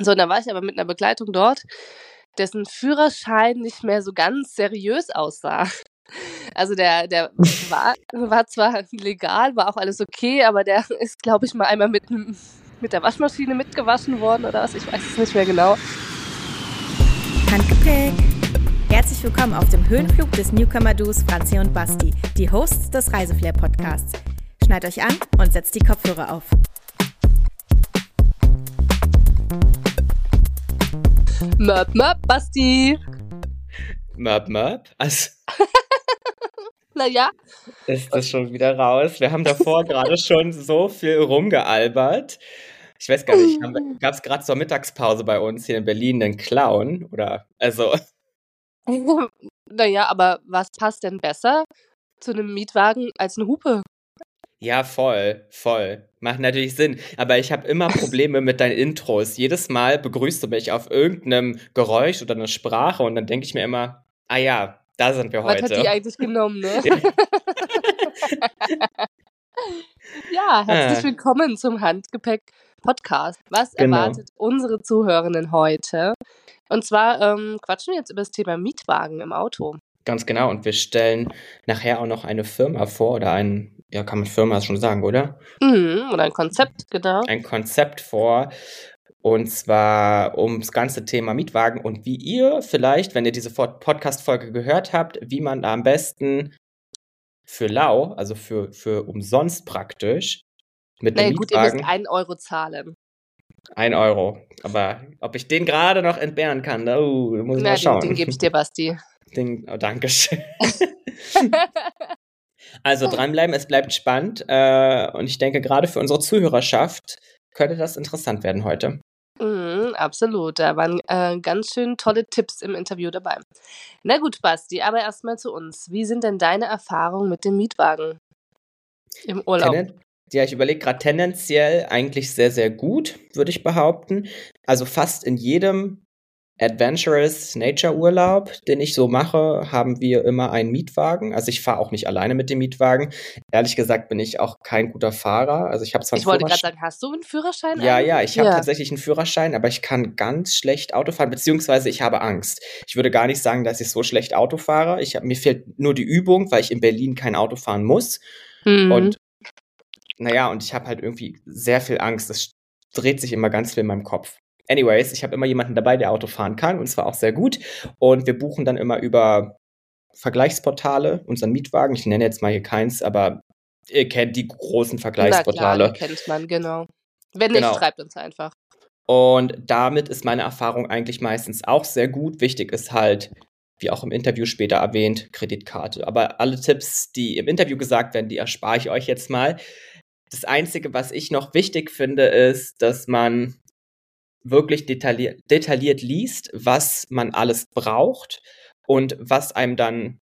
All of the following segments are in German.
So, und dann war ich aber mit einer Begleitung dort, dessen Führerschein nicht mehr so ganz seriös aussah. Also der, der war, war zwar legal, war auch alles okay, aber der ist, glaube ich, mal einmal mit, mit der Waschmaschine mitgewaschen worden oder was, ich weiß es nicht mehr genau. Handgepäck. Herzlich willkommen auf dem Höhenflug des Newcomer-Duos Franzi und Basti, die Hosts des Reiseflair-Podcasts. Schneid euch an und setzt die Kopfhörer auf. Möp, möp, Basti. Möp, möp. Also, Naja, ist das schon wieder raus? Wir haben davor gerade schon so viel rumgealbert. Ich weiß gar nicht, gab es gerade zur Mittagspause bei uns hier in Berlin einen Clown? Oder, also, naja, aber was passt denn besser zu einem Mietwagen als eine Hupe? ja, voll, voll. Macht natürlich Sinn. Aber ich habe immer Probleme mit deinen Intros. Jedes Mal begrüßt du mich auf irgendeinem Geräusch oder einer Sprache und dann denke ich mir immer, ah ja, da sind wir Was hat die heute. eigentlich genommen, ne? Ja, herzlich Ah. willkommen zum Handgepäck-Podcast. Was Genau. erwartet unsere Zuhörenden heute? Und zwar ähm, quatschen wir jetzt über das Thema Mietwagen im Auto. Ganz genau. Und wir stellen nachher auch noch eine Firma vor oder ein, ja, kann man Firma schon sagen, oder? Mhm, oder ein Konzept, genau. ein Konzept vor. Und zwar ums ganze Thema Mietwagen und wie ihr vielleicht, wenn ihr diese Podcast-Folge gehört habt, wie man da am besten für lau, also für, für umsonst praktisch, mit Naja, einem gut, ihr müsst Mietwagen, einen Euro zahlen. ein Euro. Aber ob ich den gerade noch entbehren kann, da uh, muss ich Na, mal den, schauen. den gebe ich dir, Basti. Den, oh, Dankeschön. Also dranbleiben, es bleibt spannend. Äh, und ich denke, gerade für unsere Zuhörerschaft könnte das interessant werden heute. Mhm, absolut. Da waren äh, ganz schön tolle Tipps im Interview dabei. Na gut, Basti, aber erstmal zu uns. Wie sind denn deine Erfahrungen mit dem Mietwagen im Urlaub? Tenden ja, ich überlege gerade tendenziell eigentlich sehr, sehr gut, würde ich behaupten. Also fast in jedem Adventurous Nature Urlaub, den ich so mache, haben wir immer einen Mietwagen. Also ich fahre auch nicht alleine mit dem Mietwagen. Ehrlich gesagt bin ich auch kein guter Fahrer. Also ich habe zwar Ich wollte gerade sagen, hast du einen Führerschein? Ja, eigentlich? ja, ich habe Ja. tatsächlich einen Führerschein, aber ich kann ganz schlecht Auto fahren, beziehungsweise ich habe Angst. Ich würde gar nicht sagen, dass ich so schlecht Auto fahre. Ich hab, mir fehlt nur die Übung, weil ich in Berlin kein Auto fahren muss. Mhm. Und naja, und ich habe halt irgendwie sehr viel Angst. Es dreht sich immer ganz viel in meinem Kopf. Anyways, ich habe immer jemanden dabei, der Auto fahren kann und zwar auch sehr gut. Und wir buchen dann immer über Vergleichsportale unseren Mietwagen. Ich nenne jetzt mal hier keins, aber ihr kennt die großen Na klar, Vergleichsportale. kennt man, genau. Wenn nicht, Genau. schreibt uns einfach. Und damit ist meine Erfahrung eigentlich meistens auch sehr gut. Wichtig ist halt, wie auch im Interview später erwähnt, Kreditkarte. Aber alle Tipps, die im Interview gesagt werden, die erspare ich euch jetzt mal. Das Einzige, was ich noch wichtig finde, ist, dass man wirklich detailliert, detailliert liest, was man alles braucht und was einem dann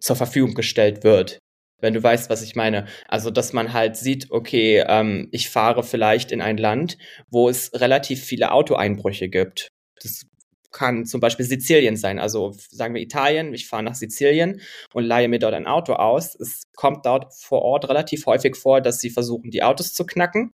zur Verfügung gestellt wird. Wenn du weißt, was ich meine. Also, dass man halt sieht, okay, ähm, ich fahre vielleicht in ein Land, wo es relativ viele Autoeinbrüche gibt. Das kann zum Beispiel Sizilien sein. Also sagen wir Italien, ich fahre nach Sizilien und leihe mir dort ein Auto aus. Es kommt dort vor Ort relativ häufig vor, dass sie versuchen, die Autos zu knacken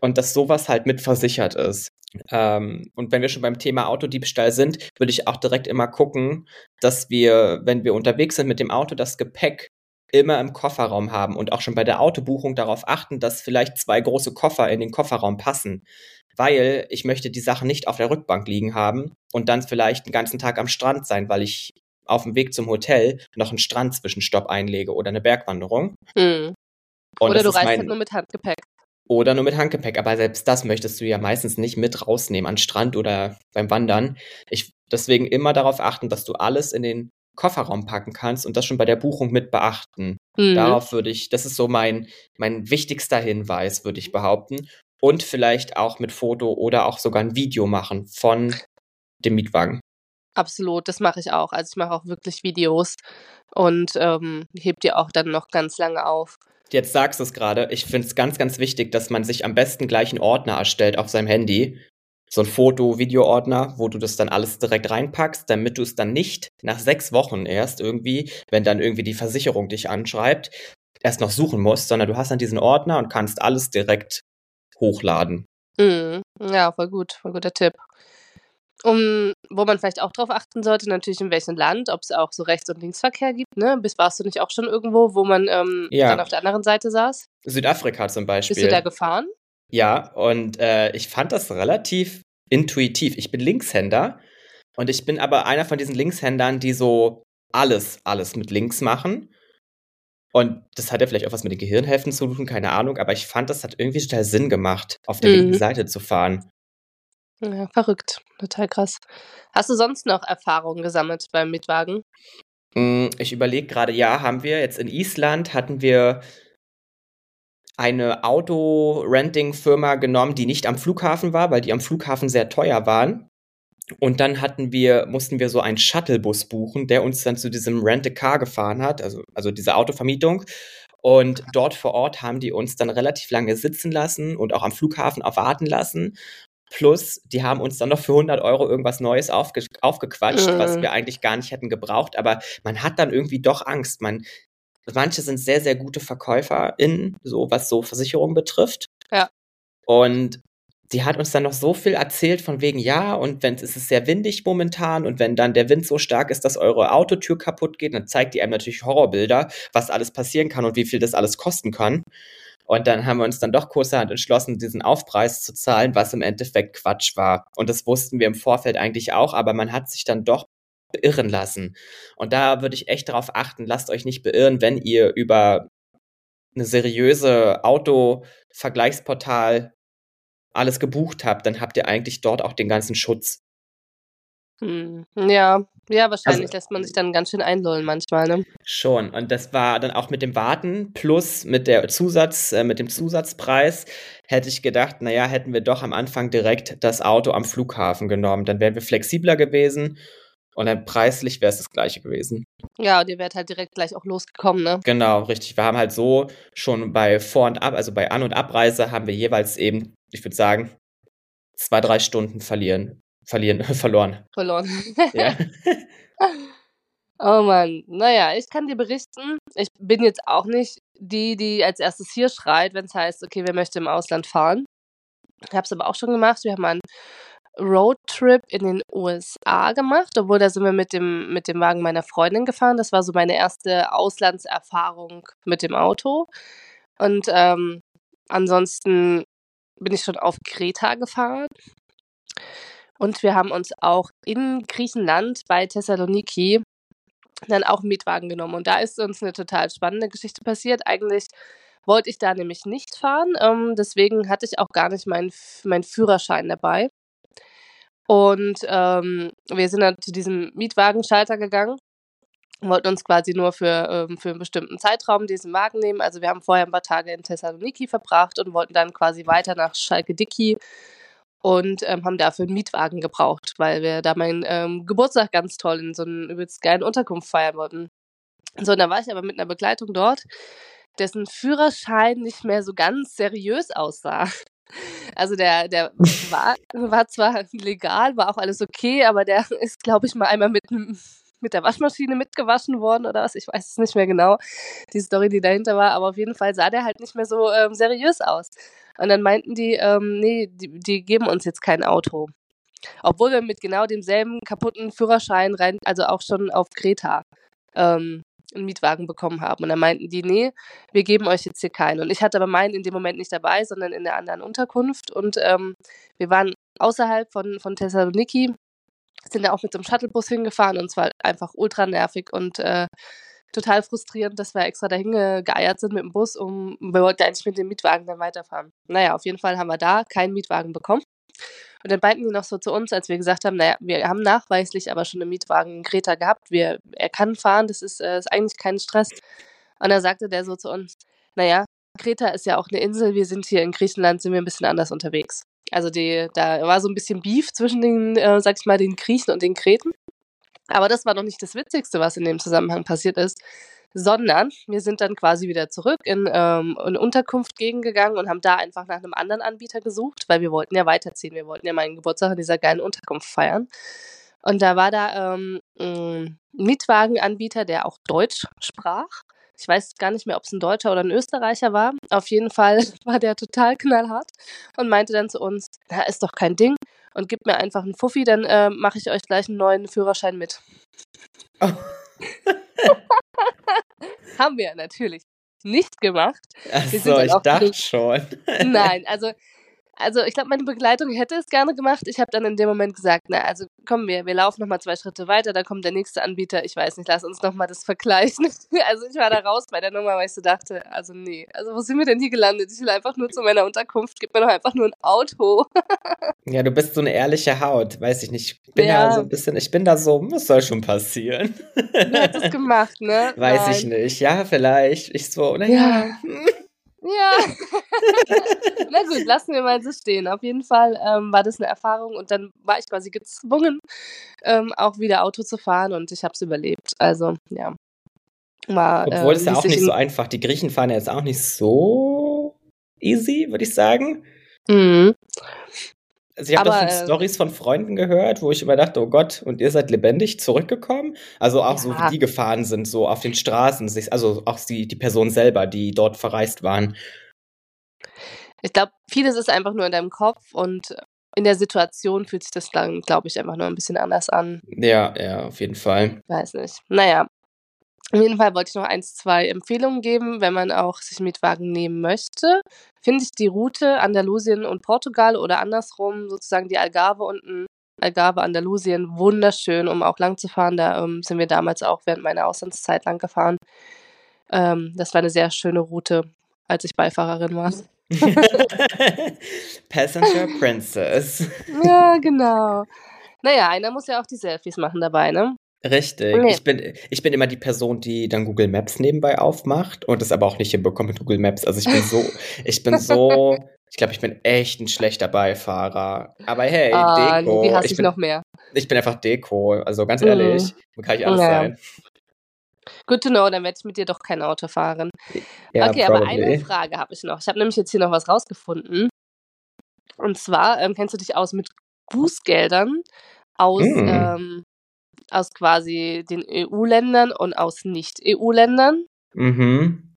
und dass sowas halt mit versichert ist. Ähm, und wenn wir schon beim Thema Autodiebstahl sind, würde ich auch direkt immer gucken, dass wir, wenn wir unterwegs sind mit dem Auto, das Gepäck immer im Kofferraum haben und auch schon bei der Autobuchung darauf achten, dass vielleicht zwei große Koffer in den Kofferraum passen. Weil ich möchte die Sachen nicht auf der Rückbank liegen haben und dann vielleicht den ganzen Tag am Strand sein, weil ich auf dem Weg zum Hotel noch einen Strandzwischenstopp einlege oder eine Bergwanderung. Und Oder du ist reist halt nur mit Handgepäck. Oder nur mit Handgepäck. Aber selbst das möchtest du ja meistens nicht mit rausnehmen an Strand oder beim Wandern. Ich deswegen immer darauf achten, dass du alles in den Kofferraum packen kannst und das schon bei der Buchung mit beachten. Mhm. Darauf würde ich, das ist so mein, mein wichtigster Hinweis, würde ich behaupten. Und vielleicht auch mit Foto oder auch sogar ein Video machen von dem Mietwagen. Absolut, das mache ich auch. Also ich mache auch wirklich Videos und ähm, heb die auch dann noch ganz lange auf. Jetzt sagst du es gerade, ich finde es ganz, ganz wichtig, dass man sich am besten gleich einen Ordner erstellt auf seinem Handy. So ein Foto-Video-Ordner, wo du das dann alles direkt reinpackst, damit du es dann nicht nach sechs Wochen erst irgendwie, wenn dann irgendwie die Versicherung dich anschreibt, erst noch suchen musst, sondern du hast dann diesen Ordner und kannst alles direkt hochladen. Mhm. Ja, voll gut, voll guter Tipp. Um, wo man vielleicht auch drauf achten sollte, natürlich in welchem Land, ob es auch so Rechts- und Linksverkehr gibt, ne? Bis warst du nicht auch schon irgendwo, wo man ähm, Ja. dann auf der anderen Seite saß? Südafrika zum Beispiel. Bist du da gefahren? Ja, und äh, ich fand das relativ intuitiv. Ich bin Linkshänder und ich bin aber einer von diesen Linkshändern, die so alles, alles mit links machen. Und das hat ja vielleicht auch was mit den Gehirnhälften zu tun, keine Ahnung, aber ich fand, das hat irgendwie total Sinn gemacht, auf der Mhm. linken Seite zu fahren. Ja, verrückt. Total krass. Hast du sonst noch Erfahrungen gesammelt beim Mietwagen? Mm, Ich überlege gerade, ja, haben wir jetzt in Island hatten wir eine Auto-Renting-Firma genommen, die nicht am Flughafen war, weil die am Flughafen sehr teuer waren. Und dann hatten wir, mussten wir so einen Shuttlebus buchen, der uns dann zu diesem Rent-a-Car gefahren hat, also, also diese Autovermietung. Und dort vor Ort haben die uns dann relativ lange sitzen lassen und auch am Flughafen erwarten lassen. Plus, die haben uns dann noch für 100 Euro irgendwas Neues aufge aufgequatscht, was Mhm. wir eigentlich gar nicht hätten gebraucht. Aber man hat dann irgendwie doch Angst. Man, manche sind sehr, sehr gute VerkäuferInnen, so was so Versicherungen betrifft. Ja. Und sie hat uns dann noch so viel erzählt von wegen, ja, und wenn es ist sehr windig momentan und wenn dann der Wind so stark ist, dass eure Autotür kaputt geht, dann zeigt die einem natürlich Horrorbilder, was alles passieren kann und wie viel das alles kosten kann. Und dann haben wir uns dann doch kurzerhand entschlossen, diesen Aufpreis zu zahlen, was im Endeffekt Quatsch war. Und das wussten wir im Vorfeld eigentlich auch, aber man hat sich dann doch beirren lassen. Und da würde ich echt darauf achten, lasst euch nicht beirren, wenn ihr über eine seriöse Auto-Vergleichsportal alles gebucht habt, dann habt ihr eigentlich dort auch den ganzen Schutz. Hm. Ja, ja, wahrscheinlich Also- lässt man sich dann ganz schön einlullen manchmal, ne? Schon. Und das war dann auch mit dem Warten plus mit der Zusatz, äh, mit dem Zusatzpreis, hätte ich gedacht, naja, hätten wir doch am Anfang direkt das Auto am Flughafen genommen. Dann wären wir flexibler gewesen und dann preislich wäre es das gleiche gewesen. Ja, und ihr werdet halt direkt gleich auch losgekommen, ne? Genau, richtig. Wir haben halt so schon bei Vor- und Ab, also bei An- und Abreise haben wir jeweils eben, ich würde sagen, zwei, drei Stunden verlieren, verlieren, verloren. Verloren. Ja. Oh Mann, naja, ich kann dir berichten, ich bin jetzt auch nicht die, die als erstes hier schreit, wenn es heißt, okay, wer möchte im Ausland fahren. Ich habe es aber auch schon gemacht. Wir haben einen Roadtrip in den USA gemacht, obwohl da sind wir mit dem, mit dem Wagen meiner Freundin gefahren. Das war so meine erste Auslandserfahrung mit dem Auto. Und ähm, ansonsten bin ich schon auf Kreta gefahren. Und wir haben uns auch in Griechenland bei Thessaloniki dann auch einen Mietwagen genommen. Und da ist uns eine total spannende Geschichte passiert. Eigentlich wollte ich da nämlich nicht fahren. Ähm, deswegen hatte ich auch gar nicht meinen mein Führerschein dabei. Und ähm, wir sind dann zu diesem Mietwagenschalter gegangen wollten uns quasi nur für, ähm, für einen bestimmten Zeitraum diesen Wagen nehmen. Also wir haben vorher ein paar Tage in Thessaloniki verbracht und wollten dann quasi weiter nach Schalke-Dicky und ähm, haben dafür einen Mietwagen gebraucht, weil wir da meinen ähm, Geburtstag ganz toll in so einer übelst geilen Unterkunft feiern wollten. So, und dann war ich aber mit einer Begleitung dort, dessen Führerschein nicht mehr so ganz seriös aussah. Also der, der war, war zwar legal, war auch alles okay, aber der ist, glaube ich, mal einmal mit einem mit der Waschmaschine mitgewaschen worden oder was, ich weiß es nicht mehr genau, die Story, die dahinter war, aber auf jeden Fall sah der halt nicht mehr so ähm, seriös aus. Und dann meinten die, ähm, nee, die, die geben uns jetzt kein Auto. Obwohl wir mit genau demselben kaputten Führerschein rein, also auch schon auf Kreta, ähm, einen Mietwagen bekommen haben. Und dann meinten die, nee, wir geben euch jetzt hier keinen. Und ich hatte aber meinen in dem Moment nicht dabei, sondern in der anderen Unterkunft. Und ähm, wir waren außerhalb von, von Thessaloniki, sind da auch mit so einem Shuttlebus hingefahren und es war einfach ultra nervig und äh, total frustrierend, dass wir extra dahin geeiert sind mit dem Bus, um wir wollten eigentlich mit dem Mietwagen dann weiterfahren. Naja, auf jeden Fall haben wir da keinen Mietwagen bekommen. Und dann meinten die noch so zu uns, als wir gesagt haben, naja, wir haben nachweislich aber schon einen Mietwagen in Kreta gehabt, wir, er kann fahren, das ist, äh, ist eigentlich kein Stress. Und da sagte der so zu uns, naja, Kreta ist ja auch eine Insel, wir sind hier in Griechenland, sind wir ein bisschen anders unterwegs. Also die, da war so ein bisschen Beef zwischen den, äh, sag ich mal, den Griechen und den Kreten. Aber das war noch nicht das Witzigste, was in dem Zusammenhang passiert ist, sondern wir sind dann quasi wieder zurück in, ähm, in Unterkunft gegengegangen und haben da einfach nach einem anderen Anbieter gesucht, weil wir wollten ja weiterziehen. Wir wollten ja meinen Geburtstag in dieser geilen Unterkunft feiern. Und da war da ähm, ein Mietwagenanbieter, der auch Deutsch sprach. Ich weiß gar nicht mehr, ob es ein Deutscher oder ein Österreicher war. Auf jeden Fall war der total knallhart und meinte dann zu uns, na, ist doch kein Ding und gib mir einfach einen Fuffi, dann äh, mache ich euch gleich einen neuen Führerschein mit. Oh. Haben wir natürlich nicht gemacht. Achso, ich dachte schon. Nein, also also ich glaube, meine Begleitung hätte es gerne gemacht. Ich habe dann in dem Moment gesagt, na, also kommen wir, wir laufen nochmal zwei Schritte weiter, da kommt der nächste Anbieter. Ich weiß nicht, lass uns nochmal das vergleichen. Also ich war da raus bei der Nummer, weil ich so dachte, also nee, also wo sind wir denn hier gelandet? Ich will einfach nur zu meiner Unterkunft, gib mir doch einfach nur ein Auto. Ja, du bist so eine ehrliche Haut, weiß ich nicht. Ich bin ja, da so ein bisschen, ich bin da so, was soll schon passieren? Du hättest es gemacht, ne? Weiß Nein. ich nicht. Ja, vielleicht. Ich so, naja. Ja. Ja. Na gut, lassen wir mal so stehen. Auf jeden Fall ähm, war das eine Erfahrung und dann war ich quasi gezwungen, ähm, auch wieder Auto zu fahren und ich habe es überlebt. Also, ja. War, Obwohl es äh, ja auch nicht so einfach. Die Griechen fahren ja jetzt auch nicht so easy, würde ich sagen. Mhm. Also ich habe davon äh, Stories von Freunden gehört, wo ich immer dachte, oh Gott, und ihr seid lebendig zurückgekommen? Also auch ja. so, wie die gefahren sind, so auf den Straßen, also auch die, die Personen selber, die dort verreist waren. Ich glaube, vieles ist einfach nur in deinem Kopf und in der Situation fühlt sich das dann, glaube ich, einfach nur ein bisschen anders an. Ja, ja, auf jeden Fall. Weiß nicht. Naja, auf jeden Fall wollte ich noch eins, zwei Empfehlungen geben, wenn man auch sich Mietwagen nehmen möchte. Finde ich die Route Andalusien und Portugal oder andersrum sozusagen die Algarve unten, Algarve, Andalusien, wunderschön, um auch lang zu fahren. Da ähm, sind wir damals auch während meiner Auslandszeit lang gefahren. Ähm, das war eine sehr schöne Route, als ich Beifahrerin war. Passenger Princess. ja, genau. Naja, einer muss ja auch die Selfies machen dabei, ne? Richtig. Nee. Ich, bin, ich bin immer die Person, die dann Google Maps nebenbei aufmacht und es aber auch nicht hinbekommt mit Google Maps. Also ich bin so, ich bin so, ich glaube, ich bin echt ein schlechter Beifahrer. Aber hey, ah, Deko. Wie hast ich bin, noch mehr? Ich bin einfach Deko. Also ganz ehrlich, mhm. kann ich alles ja. sein. Good to know, dann werde ich mit dir doch kein Auto fahren. Ja, okay, probably. aber eine Frage habe ich noch. Ich habe nämlich jetzt hier noch was rausgefunden. Und zwar, ähm, kennst du dich aus mit Bußgeldern aus mm. ähm, aus quasi den EU-Ländern und aus Nicht-EU-Ländern. Mhm.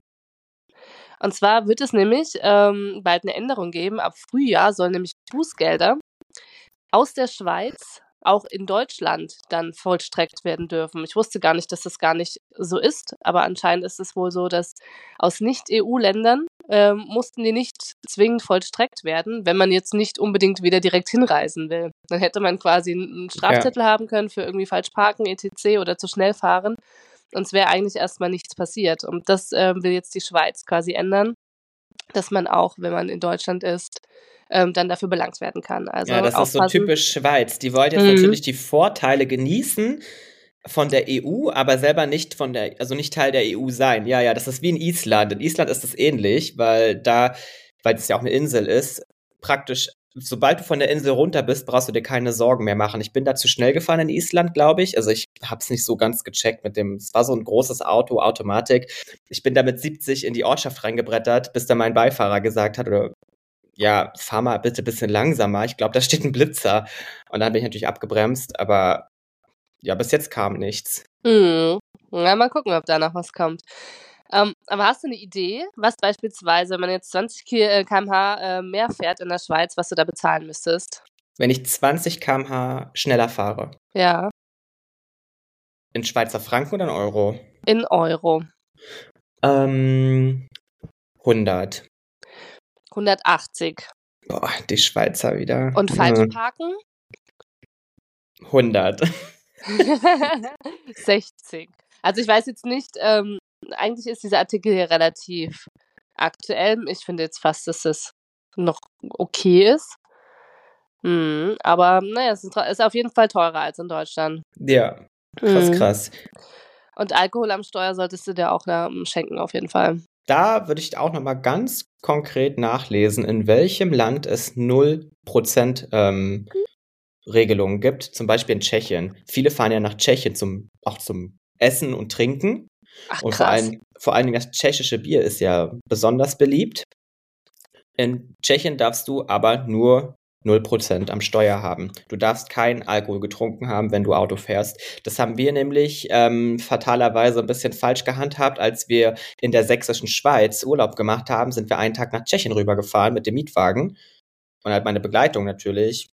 Und zwar wird es nämlich ähm, bald eine Änderung geben. Ab Frühjahr sollen nämlich Bußgelder aus der Schweiz auch in Deutschland dann vollstreckt werden dürfen. Ich wusste gar nicht, dass das gar nicht so ist, aber anscheinend ist es wohl so, dass aus Nicht-EU-Ländern ähm, mussten die nicht zwingend vollstreckt werden, wenn man jetzt nicht unbedingt wieder direkt hinreisen will. Dann hätte man quasi einen Strafzettel ja. haben können für irgendwie falsch parken, etc. oder zu schnell fahren. Und es wäre eigentlich erstmal nichts passiert. Und das äh, will jetzt die Schweiz quasi ändern, dass man auch, wenn man in Deutschland ist, ähm, dann dafür belangt werden kann. Also ja, das aufpassen. ist so typisch Schweiz. Die wollen jetzt mhm. natürlich die Vorteile genießen von der EU, aber selber nicht von der, also nicht Teil der EU sein. Ja, ja, das ist wie in Island. In Island ist das ähnlich, weil da, weil es ja auch eine Insel ist, praktisch, sobald du von der Insel runter bist, brauchst du dir keine Sorgen mehr machen. Ich bin da zu schnell gefahren in Island, glaube ich. Also ich habe es nicht so ganz gecheckt mit dem, es war so ein großes Auto, Automatik. Ich bin da mit 70 in die Ortschaft reingebrettert, bis da mein Beifahrer gesagt hat, oder ja, fahr mal bitte ein bisschen langsamer. Ich glaube, da steht ein Blitzer. Und dann bin ich natürlich abgebremst, aber ja, bis jetzt kam nichts. Hm. Ja, mal gucken, ob da noch was kommt. Ähm, aber hast du eine Idee, was beispielsweise, wenn man jetzt 20 km/h äh, mehr fährt in der Schweiz, was du da bezahlen müsstest? Wenn ich 20 km/h schneller fahre. Ja. In Schweizer Franken oder in Euro? In Euro. Ähm, 100. 180. Boah, die Schweizer wieder. Und falsch parken? 100. 60. Also ich weiß jetzt nicht, ähm, eigentlich ist dieser Artikel hier relativ aktuell. Ich finde jetzt fast, dass es noch okay ist. Hm, aber naja, es ist, ist, auf jeden Fall teurer als in Deutschland. Ja, krass, hm. krass. Und Alkohol am Steuer solltest du dir auch ähm, schenken, auf jeden Fall. Da würde ich auch nochmal ganz konkret nachlesen, in welchem Land es 0% ähm, Regelungen gibt, zum Beispiel in Tschechien. Viele fahren ja nach Tschechien zum, auch zum Essen und Trinken. Ach, und vor allem, vor allen Dingen das tschechische Bier ist ja besonders beliebt. In Tschechien darfst du aber nur 0% am Steuer haben. Du darfst keinen Alkohol getrunken haben, wenn du Auto fährst. Das haben wir nämlich ähm, fatalerweise ein bisschen falsch gehandhabt. Als wir in der sächsischen Schweiz Urlaub gemacht haben, sind wir einen Tag nach Tschechien rübergefahren mit dem Mietwagen. Und halt meine Begleitung natürlich.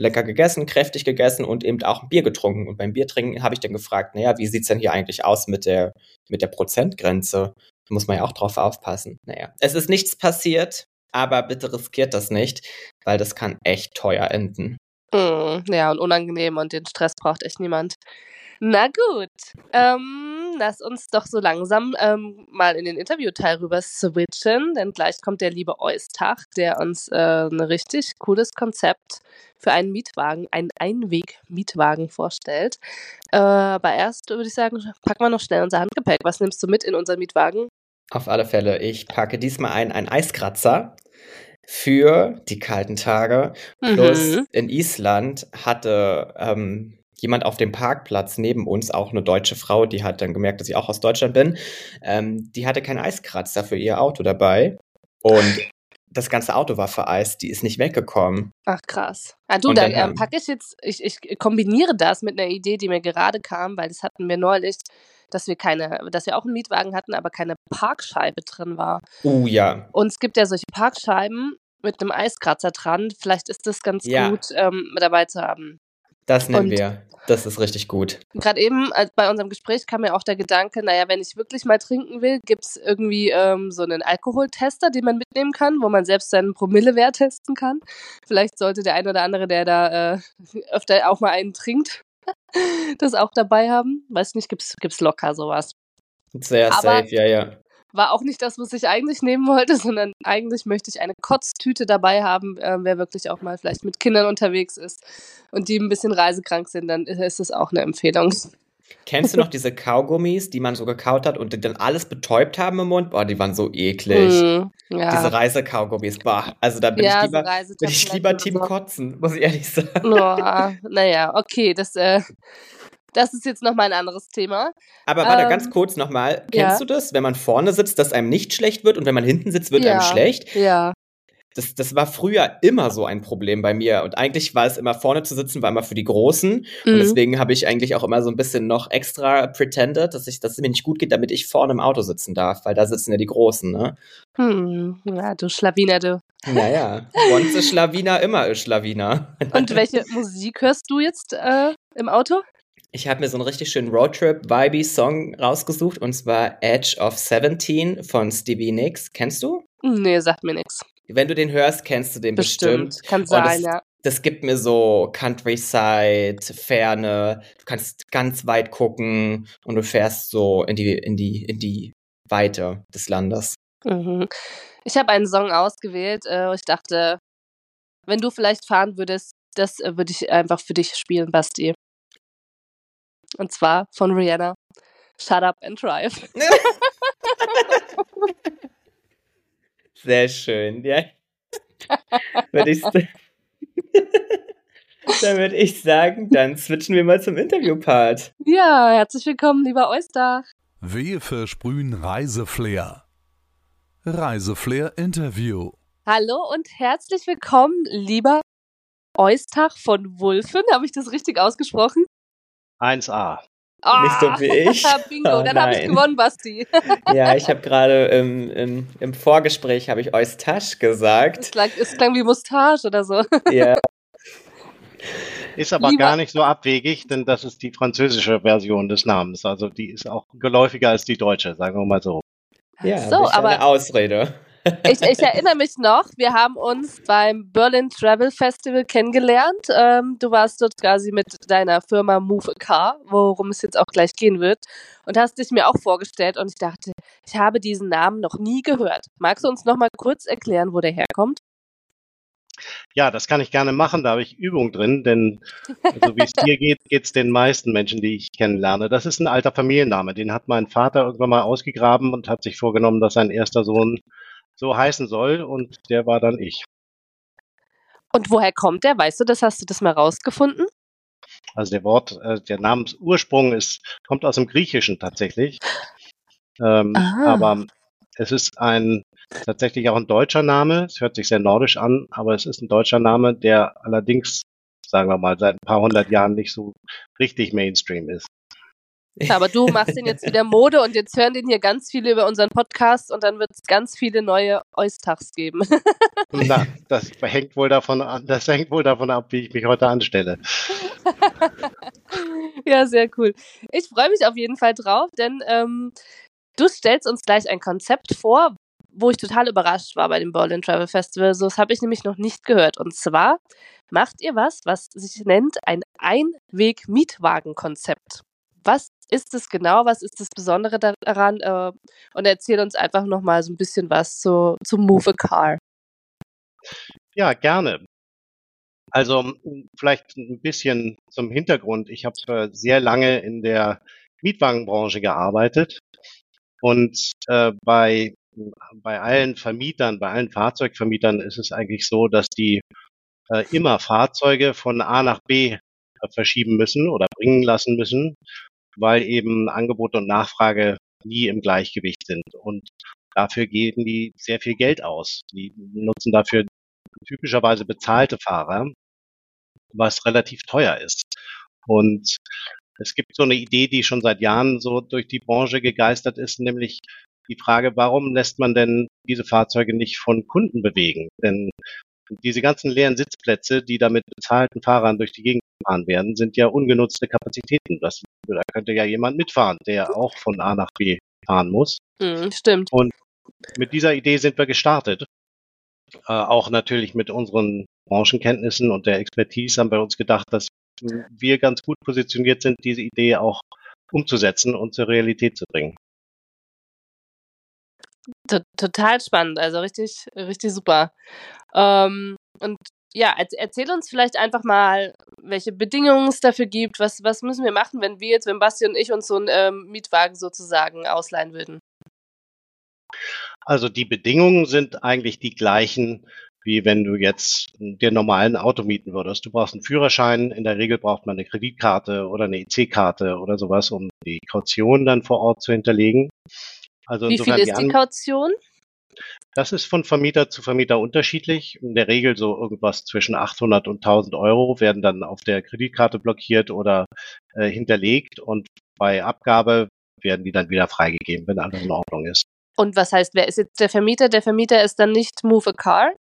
Lecker gegessen, kräftig gegessen und eben auch ein Bier getrunken. Und beim Biertrinken habe ich dann gefragt, naja, wie sieht's denn hier eigentlich aus mit der, mit der Prozentgrenze? Da muss man ja auch drauf aufpassen. Naja, es ist nichts passiert aber bitte riskiert das nicht, weil das kann echt teuer enden. Mm, ja, und unangenehm und den Stress braucht echt niemand. Na gut, ähm, lass uns doch so langsam ähm, mal in den Interviewteil rüber switchen, denn gleich kommt der liebe Eustach, der uns äh, ein richtig cooles Konzept für einen Mietwagen, einen Einweg-Mietwagen vorstellt. Äh, aber erst würde ich sagen, packen wir noch schnell unser Handgepäck. Was nimmst du mit in unseren Mietwagen? Auf alle Fälle. Ich packe diesmal ein, einen Eiskratzer für die kalten Tage. Plus mhm. in Island hatte ähm, jemand auf dem Parkplatz neben uns, auch eine deutsche Frau, die hat dann gemerkt, dass ich auch aus Deutschland bin, ähm, die hatte keinen Eiskratzer für ihr Auto dabei. Und das ganze Auto war vereist, die ist nicht weggekommen. Ach krass. Ah, du, da äh, packe ich jetzt, ich, ich kombiniere das mit einer Idee, die mir gerade kam, weil das hatten wir neulich dass wir keine, dass wir auch einen Mietwagen hatten, aber keine Parkscheibe drin war. Oh ja. Und es gibt ja solche Parkscheiben mit einem Eiskratzer dran. Vielleicht ist das ganz ja. gut ähm, dabei zu haben. Das nehmen Und wir. Das ist richtig gut. Gerade eben bei unserem Gespräch kam mir auch der Gedanke, naja, wenn ich wirklich mal trinken will, gibt es irgendwie ähm, so einen Alkoholtester, den man mitnehmen kann, wo man selbst seinen Promillewert testen kann. Vielleicht sollte der ein oder andere, der da äh, öfter auch mal einen trinkt, das auch dabei haben. Weiß nicht, gibt's, gibt's locker sowas. Sehr Aber safe, ja, ja. War auch nicht das, was ich eigentlich nehmen wollte, sondern eigentlich möchte ich eine Kotztüte dabei haben, äh, wer wirklich auch mal vielleicht mit Kindern unterwegs ist und die ein bisschen reisekrank sind, dann ist es auch eine Empfehlung. Kennst du noch diese Kaugummis, die man so gekaut hat und die dann alles betäubt haben im Mund? Boah, die waren so eklig. Mm, ja. Diese Reisekaugummis, boah. Also da bin ja, ich lieber, so bin ich lieber Team so. Kotzen, muss ich ehrlich sagen. Oh, naja, okay, das, äh, das ist jetzt nochmal ein anderes Thema. Aber warte, ähm, ganz kurz nochmal. Kennst ja. du das, wenn man vorne sitzt, dass einem nicht schlecht wird und wenn man hinten sitzt, wird einem schlecht? Ja das, das war früher immer so ein Problem bei mir. Und eigentlich war es immer vorne zu sitzen, war immer für die Großen. Mhm. Und deswegen habe ich eigentlich auch immer so ein bisschen noch extra pretended, dass, ich, dass es mir nicht gut geht, damit ich vorne im Auto sitzen darf, weil da sitzen ja die Großen, ne? Hm, ja, du Schlawiner, du. Naja, once a Schlawiner, immer a Schlawiner. Und welche Musik hörst du jetzt äh, im Auto? Ich habe mir so einen richtig schönen Roadtrip-Vibey-Song rausgesucht und zwar Edge of 17 von Stevie Nicks. Kennst du? Nee, sagt mir nichts. Wenn du den hörst, kennst du den bestimmt. bestimmt. Kann sein, das, ja. Das gibt mir so Countryside, Ferne. Du kannst ganz weit gucken und du fährst so in die, in die, in die Weite des Landes. Mhm. Ich habe einen Song ausgewählt. Äh, ich dachte, wenn du vielleicht fahren würdest, das äh, würde ich einfach für dich spielen, Basti. Und zwar von Rihanna. Shut up and drive. Sehr schön, ja. würde ich, dann würde ich sagen, dann switchen wir mal zum Interviewpart. Ja, herzlich willkommen, lieber Oyster. Wir versprühen Reiseflair. Reiseflair Interview. Hallo und herzlich willkommen, lieber Eustach von Wulfen. Habe ich das richtig ausgesprochen? 1a. Oh, nicht so ah, wie ich. Bingo, oh, dann habe ich gewonnen, Basti. ja, ich habe gerade im, im, im, Vorgespräch habe ich Eustache gesagt. Es klang, es klang wie Mustache oder so. Ja. Ist aber Lieber. gar nicht so abwegig, denn das ist die französische Version des Namens. Also die ist auch geläufiger als die deutsche, sagen wir mal so. Ja, so, aber eine Ausrede. Ich, ich, erinnere mich noch, wir haben uns beim Berlin Travel Festival kennengelernt. Ähm, du warst dort quasi mit deiner Firma Move a Car, worum es jetzt auch gleich gehen wird, und hast dich mir auch vorgestellt und ich dachte, ich habe diesen Namen noch nie gehört. Magst du uns noch mal kurz erklären, wo der herkommt? Ja, das kann ich gerne machen, da habe ich Übung drin, denn so wie es dir geht, geht es den meisten Menschen, die ich kennenlerne. Das ist ein alter Familienname, den hat mein Vater irgendwann mal ausgegraben und hat sich vorgenommen, dass sein erster Sohn so heißen soll und der war dann ich. Und woher kommt der? Weißt du das? Hast du das mal rausgefunden? Also der Wort, äh, der Namensursprung ist, kommt aus dem Griechischen tatsächlich. Ähm, aber es ist ein tatsächlich auch ein deutscher Name. Es hört sich sehr nordisch an, aber es ist ein deutscher Name, der allerdings, sagen wir mal, seit ein paar hundert Jahren nicht so richtig Mainstream ist. Aber du machst den jetzt wieder Mode und jetzt hören den hier ganz viele über unseren Podcast und dann wird es ganz viele neue Eustachs geben. Na, das hängt wohl davon an, das hängt wohl davon ab, wie ich mich heute anstelle. ja, sehr cool. Ich freue mich auf jeden Fall drauf, denn ähm, du stellst uns gleich ein Konzept vor, wo ich total überrascht war bei dem Berlin Travel Festival. So, das habe ich nämlich noch nicht gehört. Und zwar macht ihr was, was sich nennt ein Einweg-Mietwagen-Konzept. Was ist es genau? Was ist das Besondere daran? Äh, und erzähl uns einfach noch mal so ein bisschen was zu, zu Move a Car. Ja, gerne. Also vielleicht ein bisschen zum Hintergrund. Ich habe äh, sehr lange in der Mietwagenbranche gearbeitet und äh, bei bei allen Vermietern, bei allen Fahrzeugvermietern ist es eigentlich so, dass die äh, immer Fahrzeuge von A nach B äh, verschieben müssen oder bringen lassen müssen, weil eben Angebot und Nachfrage nie im Gleichgewicht sind. Und dafür geben die sehr viel Geld aus. Die nutzen dafür typischerweise bezahlte Fahrer, was relativ teuer ist. Und es gibt so eine Idee, die schon seit Jahren so durch die Branche gegeistert ist, nämlich die Frage, warum lässt man denn diese Fahrzeuge nicht von Kunden bewegen? Denn diese ganzen leeren Sitzplätze, die da mit bezahlten Fahrern durch die Gegend fahren werden, sind ja ungenutzte Kapazitäten. Das, da könnte ja jemand mitfahren, der auch von A nach B fahren muss. Mm, stimmt. Und mit dieser Idee sind wir gestartet. Äh, auch natürlich mit unseren Branchenkenntnissen und der Expertise haben wir uns gedacht, dass wir ganz gut positioniert sind, diese Idee auch umzusetzen und zur Realität zu bringen. Total spannend, also richtig, richtig super. Ähm, und ja, erzähl uns vielleicht einfach mal, welche Bedingungen es dafür gibt. Was, was müssen wir machen, wenn wir jetzt, wenn Basti und ich uns so einen ähm, Mietwagen sozusagen ausleihen würden? Also die Bedingungen sind eigentlich die gleichen, wie wenn du jetzt dir normalen Auto mieten würdest. Du brauchst einen Führerschein. In der Regel braucht man eine Kreditkarte oder eine EC-Karte oder sowas, um die Kaution dann vor Ort zu hinterlegen. Also Wie viel ist die, die Kaution? Das ist von Vermieter zu Vermieter unterschiedlich. In der Regel so irgendwas zwischen 800 und 1000 Euro werden dann auf der Kreditkarte blockiert oder äh, hinterlegt und bei Abgabe werden die dann wieder freigegeben, wenn alles in Ordnung ist. Und was heißt, wer ist jetzt der Vermieter? Der Vermieter ist dann nicht Move a Car?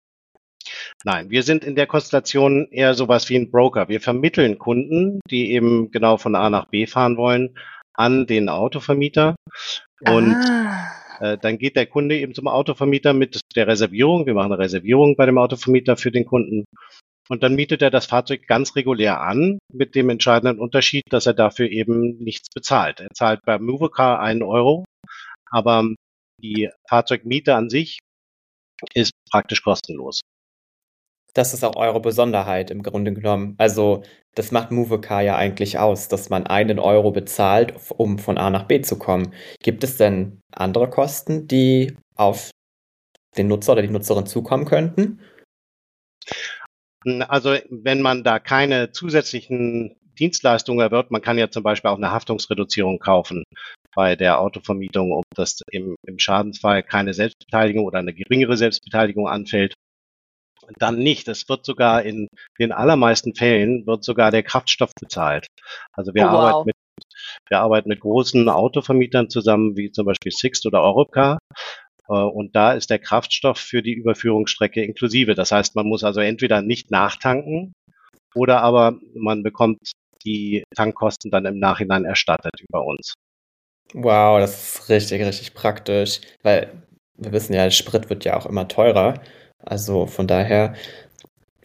Nein, wir sind in der Konstellation eher sowas wie ein Broker. Wir vermitteln Kunden, die eben genau von A nach B fahren wollen, an den Autovermieter. Und ah. Äh, dann geht der Kunde eben zum Autovermieter mit der Reservierung. Wir machen eine Reservierung bei dem Autovermieter für den Kunden. Und dann mietet er das Fahrzeug ganz regulär an, mit dem entscheidenden Unterschied, dass er dafür eben nichts bezahlt. Er zahlt bei Movecar einen Euro, aber die Fahrzeugmiete an sich ist praktisch kostenlos das ist auch eure Besonderheit im Grunde genommen. Also das macht Movecar ja eigentlich aus, dass man einen Euro bezahlt, um von A nach B zu kommen. Gibt es denn andere Kosten, die auf den Nutzer oder die Nutzerin zukommen könnten? Also wenn man da keine zusätzlichen Dienstleistungen erwirbt, man kann ja zum Beispiel auch eine Haftungsreduzierung kaufen bei der Autovermietung, ob das im, im Schadensfall keine Selbstbeteiligung oder eine geringere Selbstbeteiligung anfällt dann nicht. Es wird sogar in den allermeisten Fällen wird sogar der Kraftstoff bezahlt. Also wir oh, wow. arbeiten mit wir arbeiten mit großen Autovermietern zusammen, wie zum Beispiel Sixt oder Europcar. Äh, und da ist der Kraftstoff für die Überführungsstrecke inklusive. Das heißt, man muss also entweder nicht nachtanken oder aber man bekommt die Tankkosten dann im Nachhinein erstattet über uns. Wow, das ist richtig, richtig praktisch, weil wir wissen ja, Sprit wird ja auch immer teurer. Also von daher.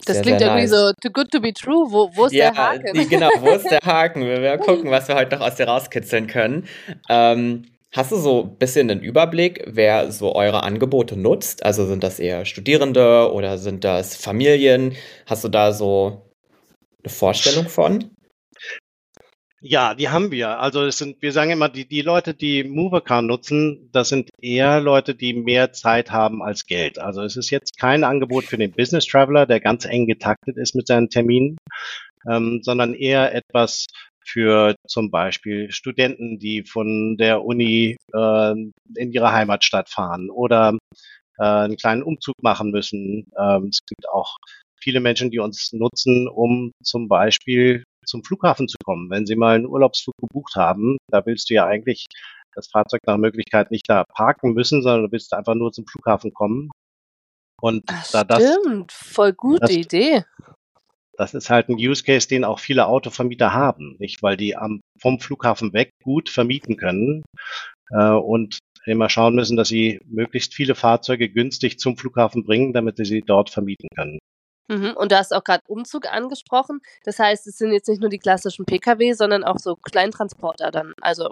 Das klingt irgendwie nice. so too good to be true. Wo, wo ist ja, der Haken? Die, genau, wo ist der Haken? Wir werden gucken, was wir heute noch aus dir rauskitzeln können. Ähm, hast du so ein bisschen den Überblick, wer so eure Angebote nutzt? Also sind das eher Studierende oder sind das Familien? Hast du da so eine Vorstellung von? Ja, die haben wir. Also es sind, wir sagen immer, die, die Leute, die Movercar nutzen, das sind eher Leute, die mehr Zeit haben als Geld. Also es ist jetzt kein Angebot für den Business Traveler, der ganz eng getaktet ist mit seinen Terminen, ähm, sondern eher etwas für zum Beispiel Studenten, die von der Uni äh, in ihre Heimatstadt fahren oder äh, einen kleinen Umzug machen müssen. Ähm, es gibt auch viele Menschen, die uns nutzen, um zum Beispiel zum Flughafen zu kommen. Wenn sie mal einen Urlaubsflug gebucht haben, da willst du ja eigentlich das Fahrzeug nach Möglichkeit nicht da parken müssen, sondern du willst einfach nur zum Flughafen kommen. Und Ach, da das, stimmt, voll gute das, Idee. Das ist halt ein Use Case, den auch viele Autovermieter haben, nicht, weil die am, vom Flughafen weg gut vermieten können äh, und immer schauen müssen, dass sie möglichst viele Fahrzeuge günstig zum Flughafen bringen, damit sie sie dort vermieten können. Mhm. Und du hast auch gerade Umzug angesprochen. Das heißt, es sind jetzt nicht nur die klassischen Pkw, sondern auch so Kleintransporter dann. Also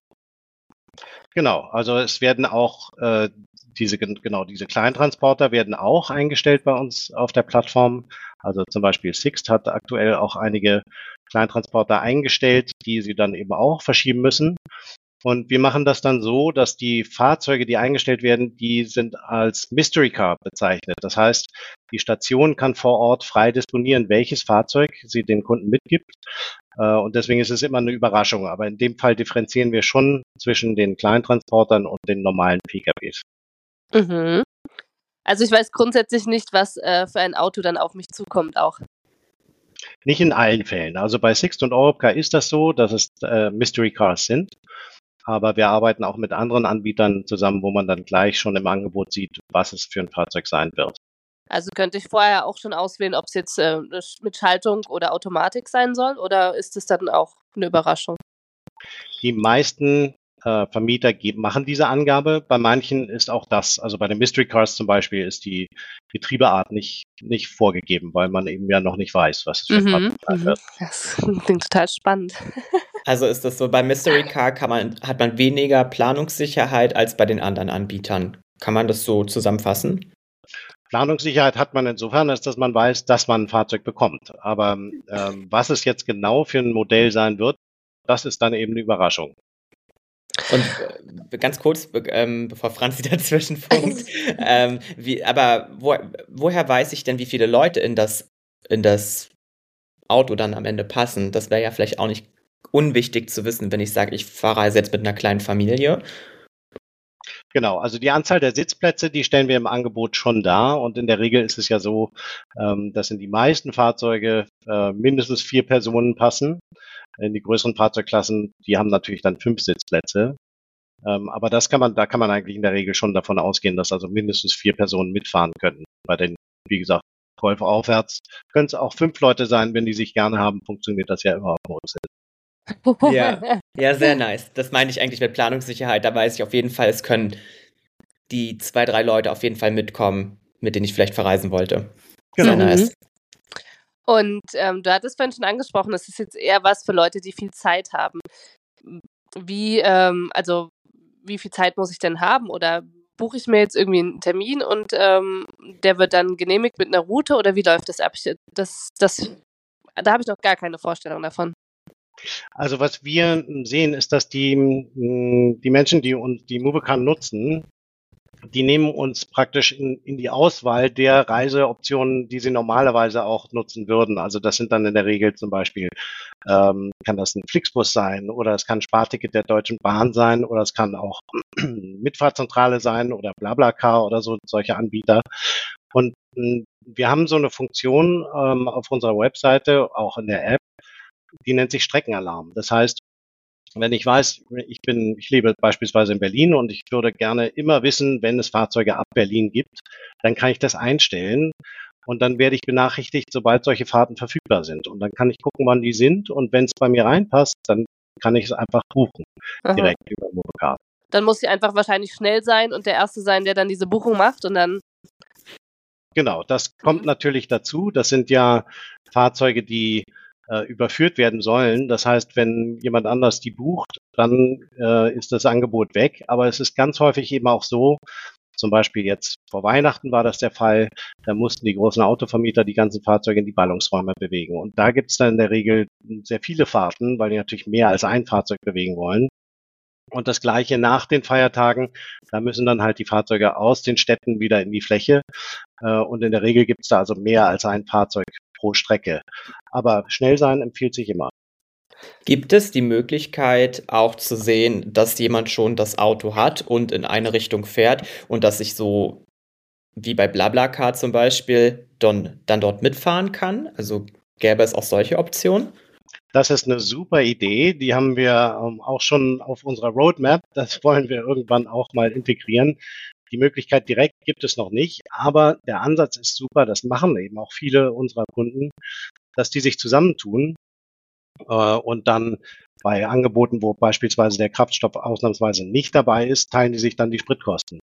Genau, also es werden auch äh, diese genau diese Kleintransporter werden auch eingestellt bei uns auf der Plattform. Also zum Beispiel Sixt hat aktuell auch einige Kleintransporter eingestellt, die sie dann eben auch verschieben müssen. Und wir machen das dann so, dass die Fahrzeuge, die eingestellt werden, die sind als Mystery Car bezeichnet. Das heißt, die Station kann vor Ort frei disponieren, welches Fahrzeug sie den Kunden mitgibt. Äh, und deswegen ist es immer eine Überraschung. Aber in dem Fall differenzieren wir schon zwischen den Kleintransportern und den normalen PKWs. Mhm. Also ich weiß grundsätzlich nicht, was äh, für ein Auto dann auf mich zukommt auch. Nicht in allen Fällen. Also bei Sixt und Europcar ist das so, dass es äh, Mystery Cars sind. Aber wir arbeiten auch mit anderen Anbietern zusammen, wo man dann gleich schon im Angebot sieht, was es für ein Fahrzeug sein wird. Also könnte ich vorher auch schon auswählen, ob es jetzt äh, mit Schaltung oder Automatik sein soll oder ist es dann auch eine Überraschung? Die meisten äh, Vermieter machen diese Angabe. Bei manchen ist auch das, also bei den Mystery Cars zum Beispiel, ist die Getriebeart nicht, nicht vorgegeben, weil man eben ja noch nicht weiß, was es für mhm, ein wird. Das klingt total spannend. Also ist das so, bei Mystery Car kann man, hat man weniger Planungssicherheit als bei den anderen Anbietern. Kann man das so zusammenfassen? Planungssicherheit hat man insofern, als dass man weiß, dass man ein Fahrzeug bekommt. Aber ähm, was es jetzt genau für ein Modell sein wird, das ist dann eben eine Überraschung. Und äh, ganz kurz, ähm, bevor Franzi dazwischen funkt, ähm, wie, aber wo, woher weiß ich denn, wie viele Leute in das, in das Auto dann am Ende passen? Das wäre ja vielleicht auch nicht unwichtig zu wissen, wenn ich sage, ich fahre jetzt mit einer kleinen Familie. Genau, also die Anzahl der Sitzplätze, die stellen wir im Angebot schon dar. Und in der Regel ist es ja so, ähm, dass in die meisten Fahrzeuge äh, mindestens vier Personen passen. In die größeren Fahrzeugklassen, die haben natürlich dann fünf Sitzplätze. Ähm, aber das kann man, da kann man eigentlich in der Regel schon davon ausgehen, dass also mindestens vier Personen mitfahren können. Bei den, wie gesagt, 12 aufwärts können es auch fünf Leute sein, wenn die sich gerne haben, funktioniert das ja immer auf ja, ja, sehr nice. Das meine ich eigentlich mit Planungssicherheit. Da weiß ich auf jeden Fall, es können die zwei, drei Leute auf jeden Fall mitkommen, mit denen ich vielleicht verreisen wollte. Genau. Sehr nice. Und ähm, du hattest vorhin schon angesprochen, das ist jetzt eher was für Leute, die viel Zeit haben. Wie, ähm, also wie viel Zeit muss ich denn haben? Oder buche ich mir jetzt irgendwie einen Termin und ähm, der wird dann genehmigt mit einer Route oder wie läuft das ab? Das, das, da habe ich noch gar keine Vorstellung davon. Also was wir sehen, ist, dass die, die Menschen, die uns die Movecan nutzen, die nehmen uns praktisch in, in die Auswahl der Reiseoptionen, die sie normalerweise auch nutzen würden. Also das sind dann in der Regel zum Beispiel, ähm, kann das ein Flixbus sein oder es kann ein Sparticket der Deutschen Bahn sein oder es kann auch Mitfahrzentrale sein oder Blablacar oder so, solche Anbieter. Und mh, wir haben so eine Funktion ähm, auf unserer Webseite, auch in der App, die nennt sich Streckenalarm. Das heißt, wenn ich weiß, ich bin, ich lebe beispielsweise in Berlin und ich würde gerne immer wissen, wenn es Fahrzeuge ab Berlin gibt, dann kann ich das einstellen und dann werde ich benachrichtigt, sobald solche Fahrten verfügbar sind. Und dann kann ich gucken, wann die sind und wenn es bei mir reinpasst, dann kann ich es einfach buchen, Aha. direkt über Mobicard. Dann muss sie einfach wahrscheinlich schnell sein und der Erste sein, der dann diese Buchung macht und dann. Genau, das kommt natürlich dazu. Das sind ja Fahrzeuge, die äh, überführt werden sollen. Das heißt, wenn jemand anders die bucht, dann äh, ist das Angebot weg. Aber es ist ganz häufig eben auch so, zum Beispiel jetzt vor Weihnachten war das der Fall, da mussten die großen Autovermieter die ganzen Fahrzeuge in die Ballungsräume bewegen. Und da gibt es dann in der Regel sehr viele Fahrten, weil die natürlich mehr als ein Fahrzeug bewegen wollen. Und das gleiche nach den Feiertagen, da müssen dann halt die Fahrzeuge aus den Städten wieder in die Fläche. Äh, und in der Regel gibt es da also mehr als ein Fahrzeug pro Strecke. Aber schnell sein empfiehlt sich immer. Gibt es die Möglichkeit auch zu sehen, dass jemand schon das Auto hat und in eine Richtung fährt und dass ich so wie bei BlaBlaCar zum Beispiel, dann, dann dort mitfahren kann? Also gäbe es auch solche Optionen? Das ist eine super Idee. Die haben wir ähm, auch schon auf unserer Roadmap. Das wollen wir irgendwann auch mal integrieren. Die Möglichkeit direkt gibt es noch nicht, aber der Ansatz ist super. Das machen eben auch viele unserer Kunden, dass die sich zusammentun äh, und dann bei Angeboten, wo beispielsweise der Kraftstoff ausnahmsweise nicht dabei ist, teilen die sich dann die Spritkosten.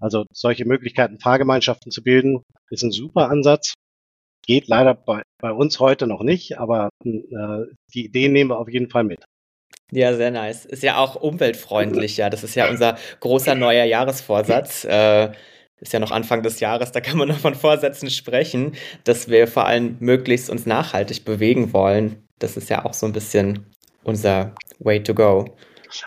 Also solche Möglichkeiten, Fahrgemeinschaften zu bilden, ist ein super Ansatz. Geht leider bei, bei uns heute noch nicht, aber äh, die Idee nehmen wir auf jeden Fall mit. Ja, sehr nice. Ist ja auch umweltfreundlicher. Das ist ja unser großer neuer Jahresvorsatz. Äh, ist ja noch Anfang des Jahres, da kann man noch von Vorsätzen sprechen, dass wir vor allem möglichst uns nachhaltig bewegen wollen. Das ist ja auch so ein bisschen unser Way to go.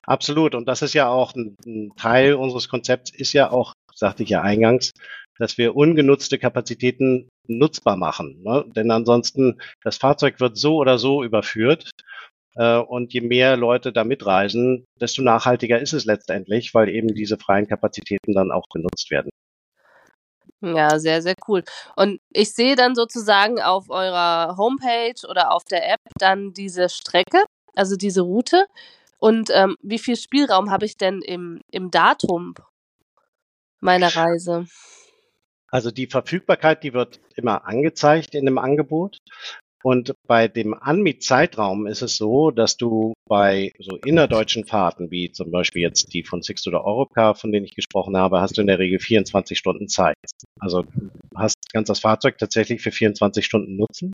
Absolut. Und das ist ja auch ein, ein Teil unseres Konzepts, ist ja auch, sagte ich ja eingangs, dass wir ungenutzte Kapazitäten nutzbar machen. Ne? Denn ansonsten, das Fahrzeug wird so oder so überführt. Äh, und je mehr Leute da mitreisen, desto nachhaltiger ist es letztendlich, weil eben diese freien Kapazitäten dann auch genutzt werden. Ja, sehr, sehr cool. Und ich sehe dann sozusagen auf eurer Homepage oder auf der App dann diese Strecke, also diese Route. Und ähm, wie viel Spielraum habe ich denn im, im Datum meiner Reise? Also die Verfügbarkeit, die wird immer angezeigt in dem Angebot. Und bei dem Anmietzeitraum ist es so, dass du bei so innerdeutschen Fahrten, wie zum Beispiel jetzt die von Sixt oder Europcar, von denen ich gesprochen habe, hast du in der Regel 24 Stunden Zeit. Also hast, kannst das Fahrzeug tatsächlich für 24 Stunden nutzen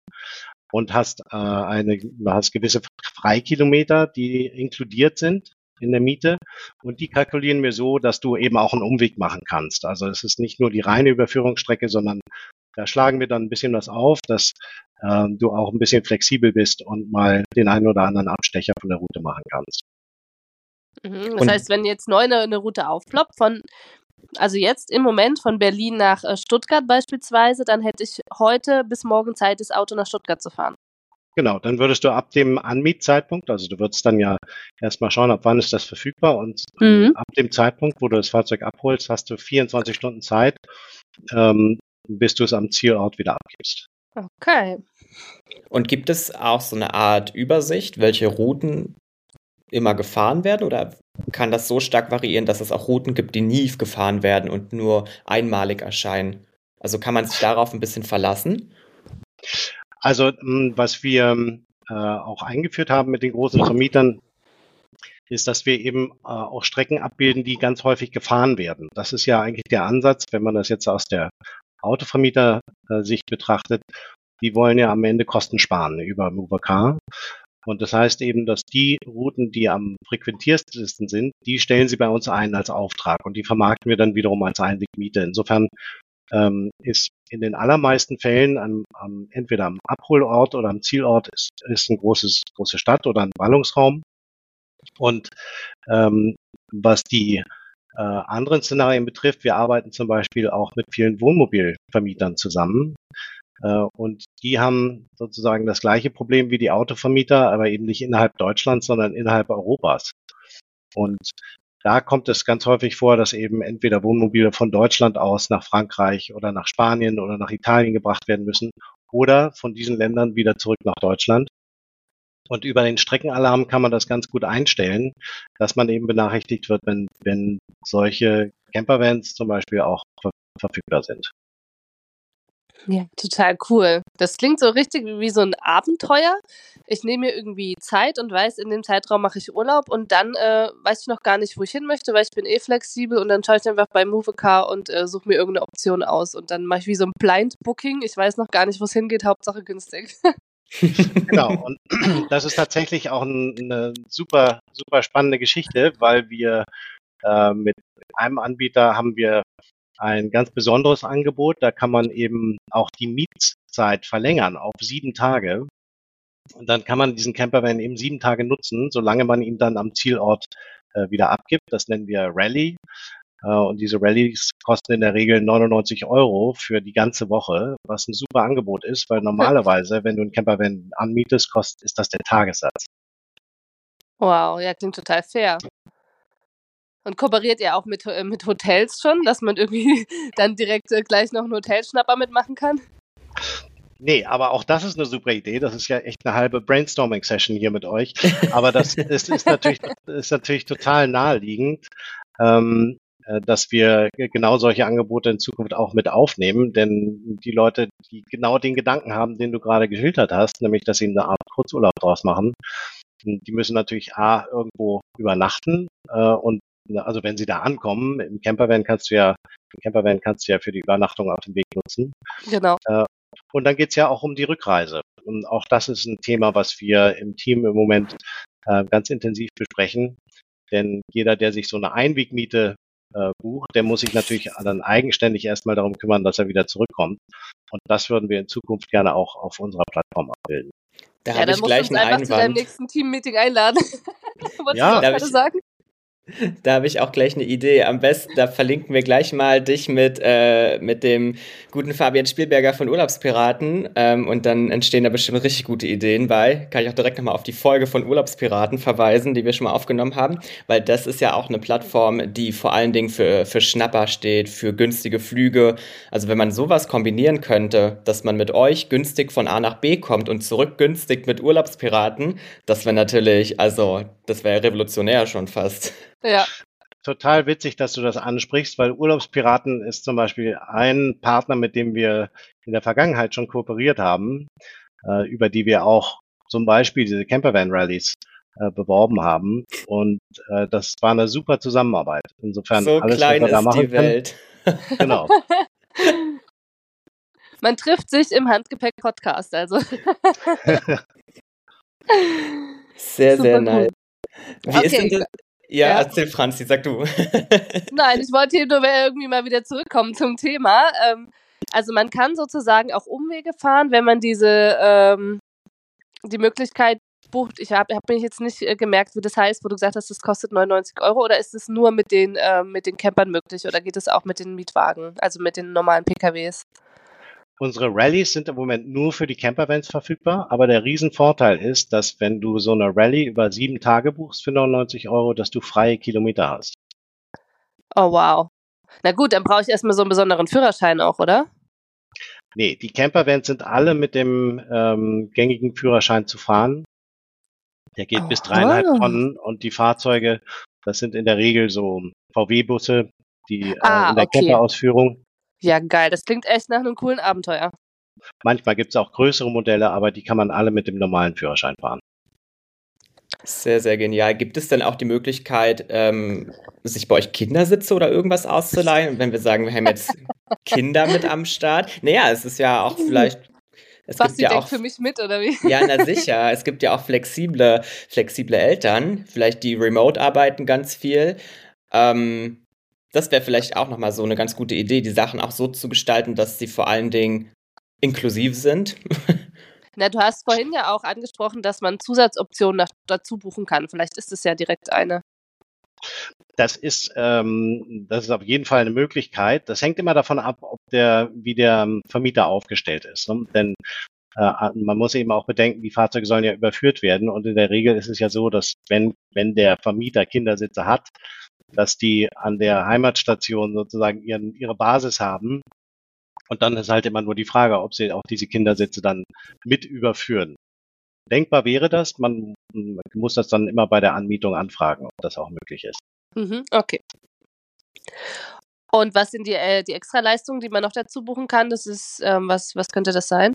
und hast äh, eine, hast gewisse Freikilometer, die inkludiert sind in der Miete und die kalkulieren wir so, dass du eben auch einen Umweg machen kannst. Also es ist nicht nur die reine Überführungsstrecke, sondern da schlagen wir dann ein bisschen was auf, dass äh, du auch ein bisschen flexibel bist und mal den einen oder anderen Abstecher von der Route machen kannst. Mhm, das und heißt, wenn jetzt neu eine, eine Route aufploppt, von, also jetzt im Moment von Berlin nach äh, Stuttgart beispielsweise, dann hätte ich heute bis morgen Zeit, das Auto nach Stuttgart zu fahren. Genau, dann würdest du ab dem Anmietzeitpunkt, also du würdest dann ja erstmal schauen, ab wann ist das verfügbar und mhm. ab dem Zeitpunkt, wo du das Fahrzeug abholst, hast du 24 Stunden Zeit, ähm, bis du es am Zielort wieder abgibst. Okay. Und gibt es auch so eine Art Übersicht, welche Routen immer gefahren werden oder kann das so stark variieren, dass es auch Routen gibt, die nie gefahren werden und nur einmalig erscheinen? Also kann man sich darauf ein bisschen verlassen? Also hm, was wir äh, auch eingeführt haben mit den großen Vermietern, ist, dass wir eben äh, auch Strecken abbilden, die ganz häufig gefahren werden. Das ist ja eigentlich der Ansatz, wenn man das jetzt aus der Autovermieter-Sicht betrachtet, die wollen ja am Ende Kosten sparen über Movercar. Und das heißt eben, dass die Routen, die am frequentiertesten sind, die stellen sie bei uns ein als Auftrag und die vermarkten wir dann wiederum als Einwegmiete. Insofern ähm, ist in den allermeisten Fällen am, am, entweder am Abholort oder am Zielort ist, ist ein großes, große Stadt oder ein Ballungsraum. Und ähm, was die äh, anderen Szenarien betrifft, wir arbeiten zum Beispiel auch mit vielen Wohnmobilvermietern zusammen. Äh, und die haben sozusagen das gleiche Problem wie die Autovermieter, aber eben nicht innerhalb Deutschlands, sondern innerhalb Europas. Und da kommt es ganz häufig vor, dass eben entweder Wohnmobile von Deutschland aus nach Frankreich oder nach Spanien oder nach Italien gebracht werden müssen oder von diesen Ländern wieder zurück nach Deutschland. Und über den Streckenalarm kann man das ganz gut einstellen, dass man eben benachrichtigt wird, wenn, wenn solche Campervans zum Beispiel auch verfügbar sind. Ja, total cool. Das klingt so richtig wie so ein Abenteuer. Ich nehme mir irgendwie Zeit und weiß, in dem Zeitraum mache ich Urlaub und dann äh, weiß ich noch gar nicht, wo ich hin möchte, weil ich bin eh flexibel und dann schaue ich einfach bei Movecar und äh, suche mir irgendeine Option aus und dann mache ich wie so ein Blind Booking. Ich weiß noch gar nicht, wo es hingeht, Hauptsache günstig. genau, und das ist tatsächlich auch eine super, super spannende Geschichte, weil wir äh, mit einem Anbieter haben wir ein ganz besonderes Angebot. Da kann man eben auch die Mietzeit verlängern auf sieben Tage. Und dann kann man diesen Campervan eben sieben Tage nutzen, solange man ihn dann am Zielort äh, wieder abgibt. Das nennen wir Rally. Äh, und diese Rallyes kosten in der Regel 99 Euro für die ganze Woche, was ein super Angebot ist, weil normalerweise, wenn du einen Campervan anmietest, kostet, ist das der Tagessatz. Wow, ja, klingt total fair. Und kooperiert ihr auch mit, äh, mit Hotels schon, dass man irgendwie dann direkt äh, gleich noch einen Hotelschnapper mitmachen kann? Nee, aber auch das ist eine super Idee. Das ist ja echt eine halbe Brainstorming-Session hier mit euch. Aber das ist, ist, natürlich, ist natürlich total naheliegend, ähm, äh, dass wir genau solche Angebote in Zukunft auch mit aufnehmen. Denn die Leute, die genau den Gedanken haben, den du gerade geschildert hast, nämlich dass sie eine Art Kurzurlaub draus machen, die müssen natürlich A, irgendwo übernachten äh, und also wenn sie da ankommen, im Campervan kannst du ja, im Campervan kannst du ja für die Übernachtung auf dem Weg nutzen. Genau. Äh, und dann geht's ja auch um die Rückreise. Und auch das ist ein Thema, was wir im Team im Moment äh, ganz intensiv besprechen. Denn jeder, der sich so eine Einwegmiete äh, bucht, der muss sich natürlich dann eigenständig erstmal darum kümmern, dass er wieder zurückkommt. Und das würden wir in Zukunft gerne auch auf unserer Plattform abbilden. Da ja, habe ich gleich einen Einwand. zu deinem nächsten Team-Meeting einladen. Wolltest ja, du das sagen? Da habe ich auch gleich eine Idee. Am besten, da verlinken wir gleich mal dich mit, äh, mit dem guten Fabian Spielberger von Urlaubspiraten. Ähm, und dann entstehen da bestimmt richtig gute Ideen bei. Kann ich auch direkt nochmal auf die Folge von Urlaubspiraten verweisen, die wir schon mal aufgenommen haben. Weil das ist ja auch eine Plattform, die vor allen Dingen für, für Schnapper steht, für günstige Flüge. Also wenn man sowas kombinieren könnte, dass man mit euch günstig von A nach B kommt und zurück günstig mit Urlaubspiraten, das wäre natürlich, also das wäre revolutionär schon fast. Ja. Total witzig, dass du das ansprichst, weil Urlaubspiraten ist zum Beispiel ein Partner, mit dem wir in der Vergangenheit schon kooperiert haben, äh, über die wir auch zum Beispiel diese Campervan-Rallies äh, beworben haben. Und äh, das war eine super Zusammenarbeit. Insofern so alles, klein was wir da ist machen die Welt. Können. Genau. Man trifft sich im Handgepäck-Podcast, also. sehr, Super sehr nice. Wie okay. ist denn das? Ja, ja, erzähl Franzi, sag du. Nein, ich wollte hier nur irgendwie mal wieder zurückkommen zum Thema. Ähm, also man kann sozusagen auch Umwege fahren, wenn man diese ähm, die Möglichkeit bucht. Ich habe hab mich jetzt nicht äh, gemerkt, wie das heißt, wo du gesagt hast, das kostet 99 Euro oder ist es nur mit den äh, mit den Campern möglich oder geht es auch mit den Mietwagen, also mit den normalen PKWs? Unsere Rallyes sind im Moment nur für die Campervans verfügbar, aber der Riesenvorteil ist, dass wenn du so eine Rallye über sieben Tage buchst für 99 Euro, dass du freie Kilometer hast. Oh wow. Na gut, dann brauche ich erstmal so einen besonderen Führerschein auch, oder? Nee, die Campervans sind alle mit dem ähm, gängigen Führerschein zu fahren. Der geht oh. bis dreieinhalb Tonnen und die Fahrzeuge, das sind in der Regel so VW-Busse, die ah, äh, in der okay. Camperausführung ja, geil. Das klingt echt nach einem coolen Abenteuer. Manchmal gibt es auch größere Modelle, aber die kann man alle mit dem normalen Führerschein fahren. Sehr, sehr genial. Gibt es denn auch die Möglichkeit, ähm, sich bei euch Kindersitze oder irgendwas auszuleihen? wenn wir sagen, wir haben jetzt Kinder mit am Start. Naja, es ist ja auch vielleicht. Es Basti gibt ja denkt auch, für mich mit, oder wie? Ja, na sicher. Es gibt ja auch flexible, flexible Eltern, vielleicht die remote arbeiten ganz viel. Ähm, das wäre vielleicht auch nochmal so eine ganz gute Idee, die Sachen auch so zu gestalten, dass sie vor allen Dingen inklusiv sind. Na, du hast vorhin ja auch angesprochen, dass man Zusatzoptionen dazu buchen kann. Vielleicht ist es ja direkt eine. Das ist, ähm, das ist auf jeden Fall eine Möglichkeit. Das hängt immer davon ab, ob der, wie der Vermieter aufgestellt ist. Ne? Denn äh, man muss eben auch bedenken, die Fahrzeuge sollen ja überführt werden. Und in der Regel ist es ja so, dass wenn, wenn der Vermieter Kindersitze hat, dass die an der Heimatstation sozusagen ihren, ihre Basis haben. Und dann ist halt immer nur die Frage, ob sie auch diese Kindersitze dann mit überführen. Denkbar wäre das, man muss das dann immer bei der Anmietung anfragen, ob das auch möglich ist. Mhm, okay. Und was sind die, äh, die Extraleistungen, die man noch dazu buchen kann? Das ist, ähm, was, was könnte das sein?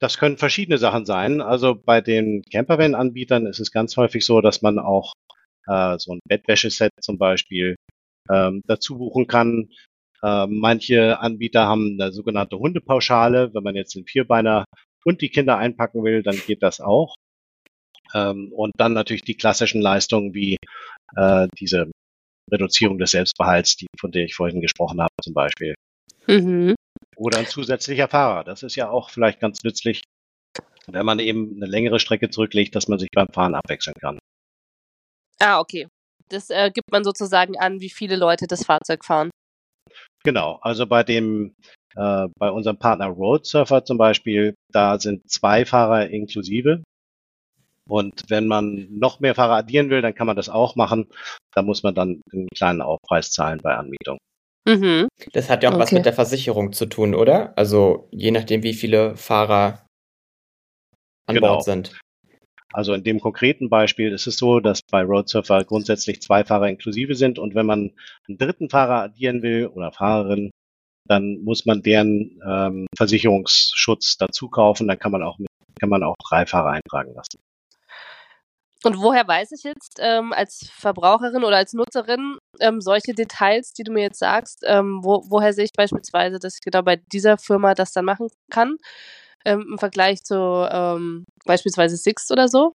Das können verschiedene Sachen sein. Also bei den Campervan-Anbietern ist es ganz häufig so, dass man auch äh, so ein Bettwäscheset zum Beispiel ähm, dazu buchen kann. Äh, manche Anbieter haben eine sogenannte Hundepauschale. Wenn man jetzt den Vierbeiner und die Kinder einpacken will, dann geht das auch. Ähm, und dann natürlich die klassischen Leistungen wie äh, diese Reduzierung des Selbstbehalts, die, von der ich vorhin gesprochen habe, zum Beispiel. Mhm. Oder ein zusätzlicher Fahrer. Das ist ja auch vielleicht ganz nützlich, wenn man eben eine längere Strecke zurücklegt, dass man sich beim Fahren abwechseln kann. Ah, okay. Das äh, gibt man sozusagen an, wie viele Leute das Fahrzeug fahren. Genau, also bei dem, äh, bei unserem Partner Road Surfer zum Beispiel, da sind zwei Fahrer inklusive. Und wenn man noch mehr Fahrer addieren will, dann kann man das auch machen. Da muss man dann einen kleinen Aufpreis zahlen bei Anmietung. Mhm. Das hat ja auch okay. was mit der Versicherung zu tun, oder? Also je nachdem, wie viele Fahrer an genau. Bord sind. Also in dem konkreten Beispiel ist es so, dass bei Roadsurfer grundsätzlich zwei Fahrer inklusive sind und wenn man einen dritten Fahrer addieren will oder Fahrerin, dann muss man deren ähm, Versicherungsschutz dazu kaufen. Dann kann man auch mit, kann man auch drei Fahrer eintragen lassen. Und woher weiß ich jetzt ähm, als Verbraucherin oder als Nutzerin ähm, solche Details, die du mir jetzt sagst? Ähm, wo, woher sehe ich beispielsweise, dass ich genau bei dieser Firma das dann machen kann? Ähm, Im Vergleich zu ähm, beispielsweise Sixt oder so?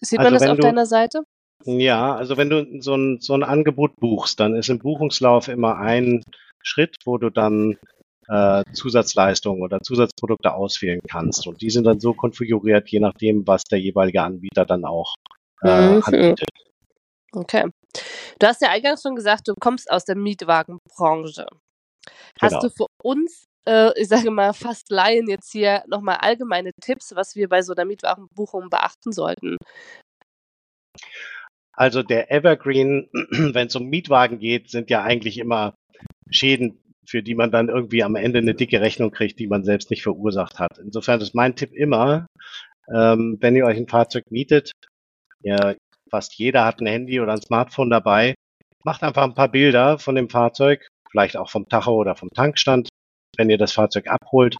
Sieht also man das auf du, deiner Seite? Ja, also wenn du so ein, so ein Angebot buchst, dann ist im Buchungslauf immer ein Schritt, wo du dann äh, Zusatzleistungen oder Zusatzprodukte auswählen kannst. Und die sind dann so konfiguriert, je nachdem, was der jeweilige Anbieter dann auch äh, mhm. anbietet. Okay. Du hast ja eingangs schon gesagt, du kommst aus der Mietwagenbranche. Hast genau. du für uns, äh, ich sage mal, fast Laien jetzt hier nochmal allgemeine Tipps, was wir bei so einer Mietwagenbuchung beachten sollten? Also der Evergreen, wenn es um Mietwagen geht, sind ja eigentlich immer Schäden für die man dann irgendwie am Ende eine dicke Rechnung kriegt, die man selbst nicht verursacht hat. Insofern ist mein Tipp immer, ähm, wenn ihr euch ein Fahrzeug mietet, ja, fast jeder hat ein Handy oder ein Smartphone dabei, macht einfach ein paar Bilder von dem Fahrzeug, vielleicht auch vom Tacho oder vom Tankstand, wenn ihr das Fahrzeug abholt.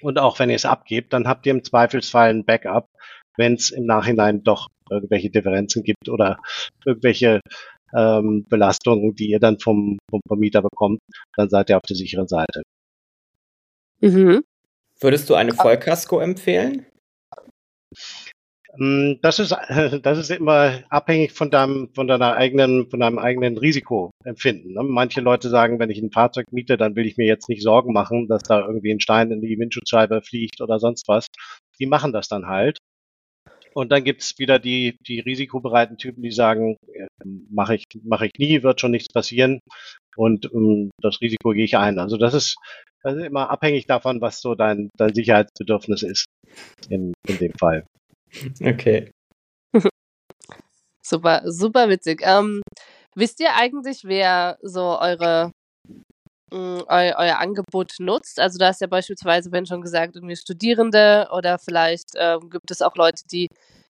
Und auch wenn ihr es abgebt, dann habt ihr im Zweifelsfall ein Backup, wenn es im Nachhinein doch irgendwelche Differenzen gibt oder irgendwelche ähm, Belastungen, die ihr dann vom, vom Vermieter bekommt, dann seid ihr auf der sicheren Seite. Mhm. Würdest du eine Vollkasko empfehlen? Mm, das ist, das ist immer abhängig von deinem, von deiner eigenen, von deinem eigenen Risikoempfinden. Ne? Manche Leute sagen, wenn ich ein Fahrzeug miete, dann will ich mir jetzt nicht Sorgen machen, dass da irgendwie ein Stein in die Windschutzscheibe fliegt oder sonst was. Die machen das dann halt. Und dann gibt's wieder die, die risikobereiten Typen, die sagen, äh, mache ich, mache ich nie, wird schon nichts passieren. Und um, das Risiko gehe ich ein. Also das ist, das ist immer abhängig davon, was so dein, dein Sicherheitsbedürfnis ist in, in dem Fall. Okay. super, super witzig. Ähm, wisst ihr eigentlich, wer so eure eu, euer Angebot nutzt. Also da ist ja beispielsweise, wenn schon gesagt, irgendwie Studierende oder vielleicht ähm, gibt es auch Leute, die,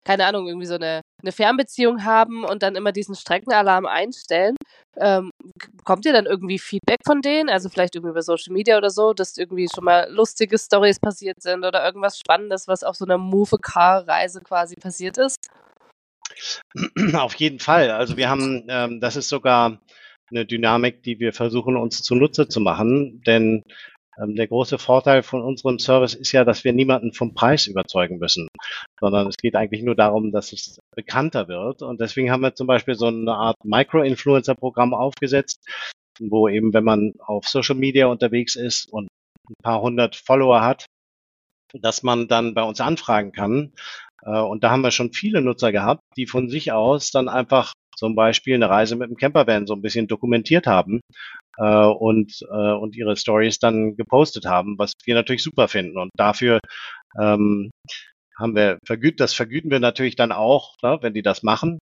keine Ahnung, irgendwie so eine, eine Fernbeziehung haben und dann immer diesen Streckenalarm einstellen. Ähm, bekommt ihr dann irgendwie Feedback von denen? Also vielleicht irgendwie über Social Media oder so, dass irgendwie schon mal lustige Stories passiert sind oder irgendwas Spannendes, was auf so einer Move-Car-Reise quasi passiert ist? Auf jeden Fall. Also wir haben, ähm, das ist sogar eine Dynamik, die wir versuchen uns zunutze zu machen. Denn der große Vorteil von unserem Service ist ja, dass wir niemanden vom Preis überzeugen müssen, sondern es geht eigentlich nur darum, dass es bekannter wird. Und deswegen haben wir zum Beispiel so eine Art Micro-Influencer-Programm aufgesetzt, wo eben, wenn man auf Social Media unterwegs ist und ein paar hundert Follower hat, dass man dann bei uns anfragen kann. Äh, und da haben wir schon viele Nutzer gehabt, die von sich aus dann einfach zum Beispiel eine Reise mit dem Campervan so ein bisschen dokumentiert haben äh, und, äh, und ihre Stories dann gepostet haben, was wir natürlich super finden. Und dafür ähm, haben wir vergütet, das vergüten wir natürlich dann auch, ne, wenn die das machen.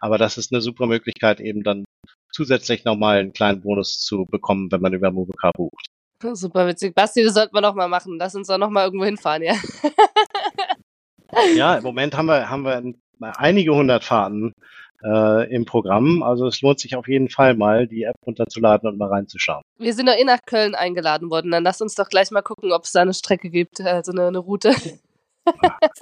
Aber das ist eine super Möglichkeit, eben dann zusätzlich nochmal einen kleinen Bonus zu bekommen, wenn man über Movicar bucht. Super witzig. Basti, das sollten wir noch mal machen. Lass uns doch noch mal irgendwo hinfahren, ja. ja, im Moment haben wir, haben wir einige hundert Fahrten äh, im Programm. Also es lohnt sich auf jeden Fall mal, die App runterzuladen und mal reinzuschauen. Wir sind doch eh nach Köln eingeladen worden. Dann lass uns doch gleich mal gucken, ob es da eine Strecke gibt, also eine, eine Route.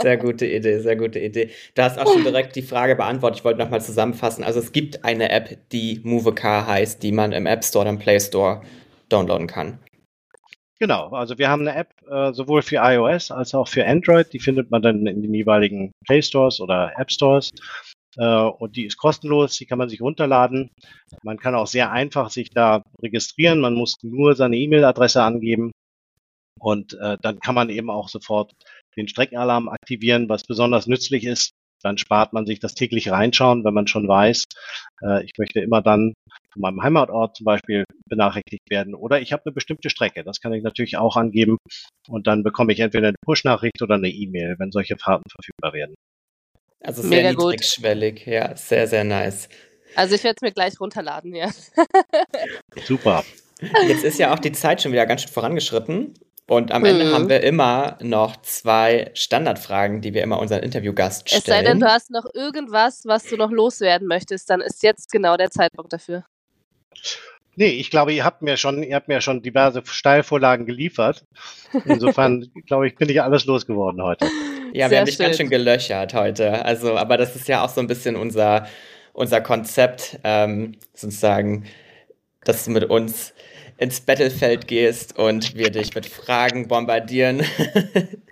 Sehr gute Idee, sehr gute Idee. Da hast auch schon direkt die Frage beantwortet. Ich wollte nochmal zusammenfassen. Also es gibt eine App, die Movecar heißt, die man im App Store oder im Play Store downloaden kann. Genau, also wir haben eine App äh, sowohl für iOS als auch für Android. Die findet man dann in den jeweiligen Play Stores oder App Stores. Äh, und die ist kostenlos, die kann man sich runterladen. Man kann auch sehr einfach sich da registrieren. Man muss nur seine E-Mail-Adresse angeben und äh, dann kann man eben auch sofort den Streckenalarm aktivieren, was besonders nützlich ist. Dann spart man sich das täglich reinschauen, wenn man schon weiß, äh, ich möchte immer dann von meinem Heimatort zum Beispiel benachrichtigt werden oder ich habe eine bestimmte Strecke. Das kann ich natürlich auch angeben und dann bekomme ich entweder eine Push-Nachricht oder eine E-Mail, wenn solche Fahrten verfügbar werden. Also sehr Mega niedrigschwellig, gut. ja, sehr, sehr nice. Also ich werde es mir gleich runterladen, ja. Super. Jetzt ist ja auch die Zeit schon wieder ganz schön vorangeschritten. Und am Ende haben mhm. wir immer noch zwei Standardfragen, die wir immer unseren Interviewgast stellen. Es sei denn, du hast noch irgendwas, was du noch loswerden möchtest, dann ist jetzt genau der Zeitpunkt dafür. Nee, ich glaube, ihr habt mir schon, ihr habt mir schon diverse Steilvorlagen geliefert. Insofern, glaube ich, bin ich alles losgeworden heute. Ja, Sehr wir haben dich ganz schön gelöchert heute. Also, aber das ist ja auch so ein bisschen unser, unser Konzept, ähm, sozusagen, dass du mit uns ins Battlefeld gehst und wir dich mit Fragen bombardieren.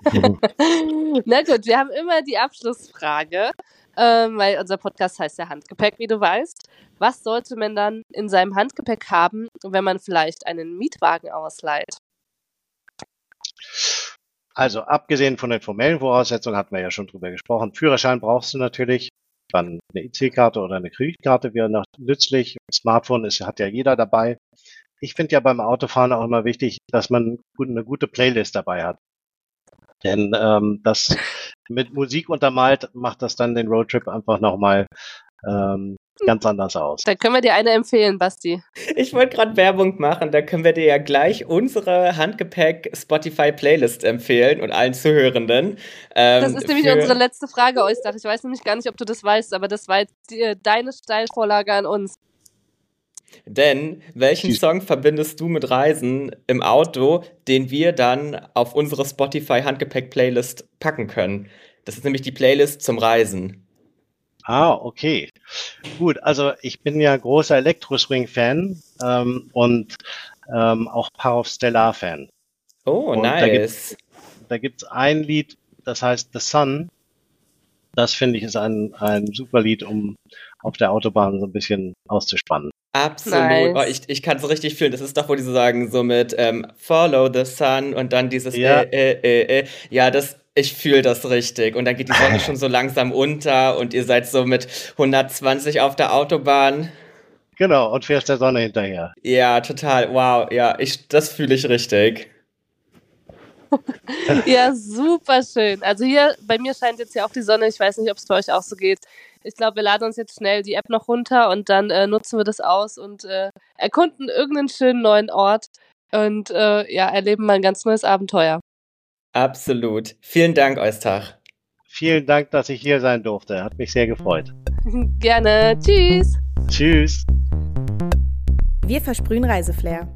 Na gut, wir haben immer die Abschlussfrage, ähm, weil unser Podcast heißt ja Handgepäck, wie du weißt. Was sollte man dann in seinem Handgepäck haben, wenn man vielleicht einen Mietwagen ausleiht? Also abgesehen von den formellen Voraussetzungen hatten wir ja schon drüber gesprochen. Führerschein brauchst du natürlich. Dann eine IC-Karte oder eine Kreditkarte wäre noch nützlich. Smartphone ist, hat ja jeder dabei. Ich finde ja beim Autofahren auch immer wichtig, dass man eine gute Playlist dabei hat. Denn ähm, das mit Musik untermalt macht das dann den Roadtrip einfach nochmal ähm, ganz anders aus. Da können wir dir eine empfehlen, Basti. Ich wollte gerade Werbung machen, da können wir dir ja gleich unsere Handgepäck Spotify Playlist empfehlen und allen Zuhörenden. Ähm, das ist nämlich unsere letzte Frage, Eustach. Ich weiß nämlich gar nicht, ob du das weißt, aber das war jetzt die, äh, deine Steilvorlage an uns. Denn welchen Song verbindest du mit Reisen im Auto, den wir dann auf unsere Spotify Handgepäck Playlist packen können? Das ist nämlich die Playlist zum Reisen. Ah, okay. Gut, also ich bin ja großer Elektroswing-Fan ähm, und ähm, auch Power of Stellar-Fan. Oh, und nice. Da gibt es ein Lied, das heißt The Sun. Das finde ich ist ein, ein super Lied, um auf der Autobahn so ein bisschen auszuspannen. Absolut. Nice. Oh, ich, ich kann es richtig fühlen. Das ist doch, wo die so sagen, so mit ähm, Follow the Sun und dann dieses ja. äh, äh, äh, äh. Ja, das, ich fühle das richtig. Und dann geht die Sonne schon so langsam unter und ihr seid so mit 120 auf der Autobahn. Genau, und fährst der Sonne hinterher. Ja, total. Wow, ja, ich, das fühle ich richtig. ja, super schön. Also hier, bei mir scheint jetzt ja auch die Sonne. Ich weiß nicht, ob es bei euch auch so geht. Ich glaube, wir laden uns jetzt schnell die App noch runter und dann äh, nutzen wir das aus und äh, erkunden irgendeinen schönen neuen Ort und äh, ja, erleben mal ein ganz neues Abenteuer. Absolut. Vielen Dank, Eustach. Vielen Dank, dass ich hier sein durfte. Hat mich sehr gefreut. Gerne. Tschüss. Tschüss. Wir versprühen Reiseflair.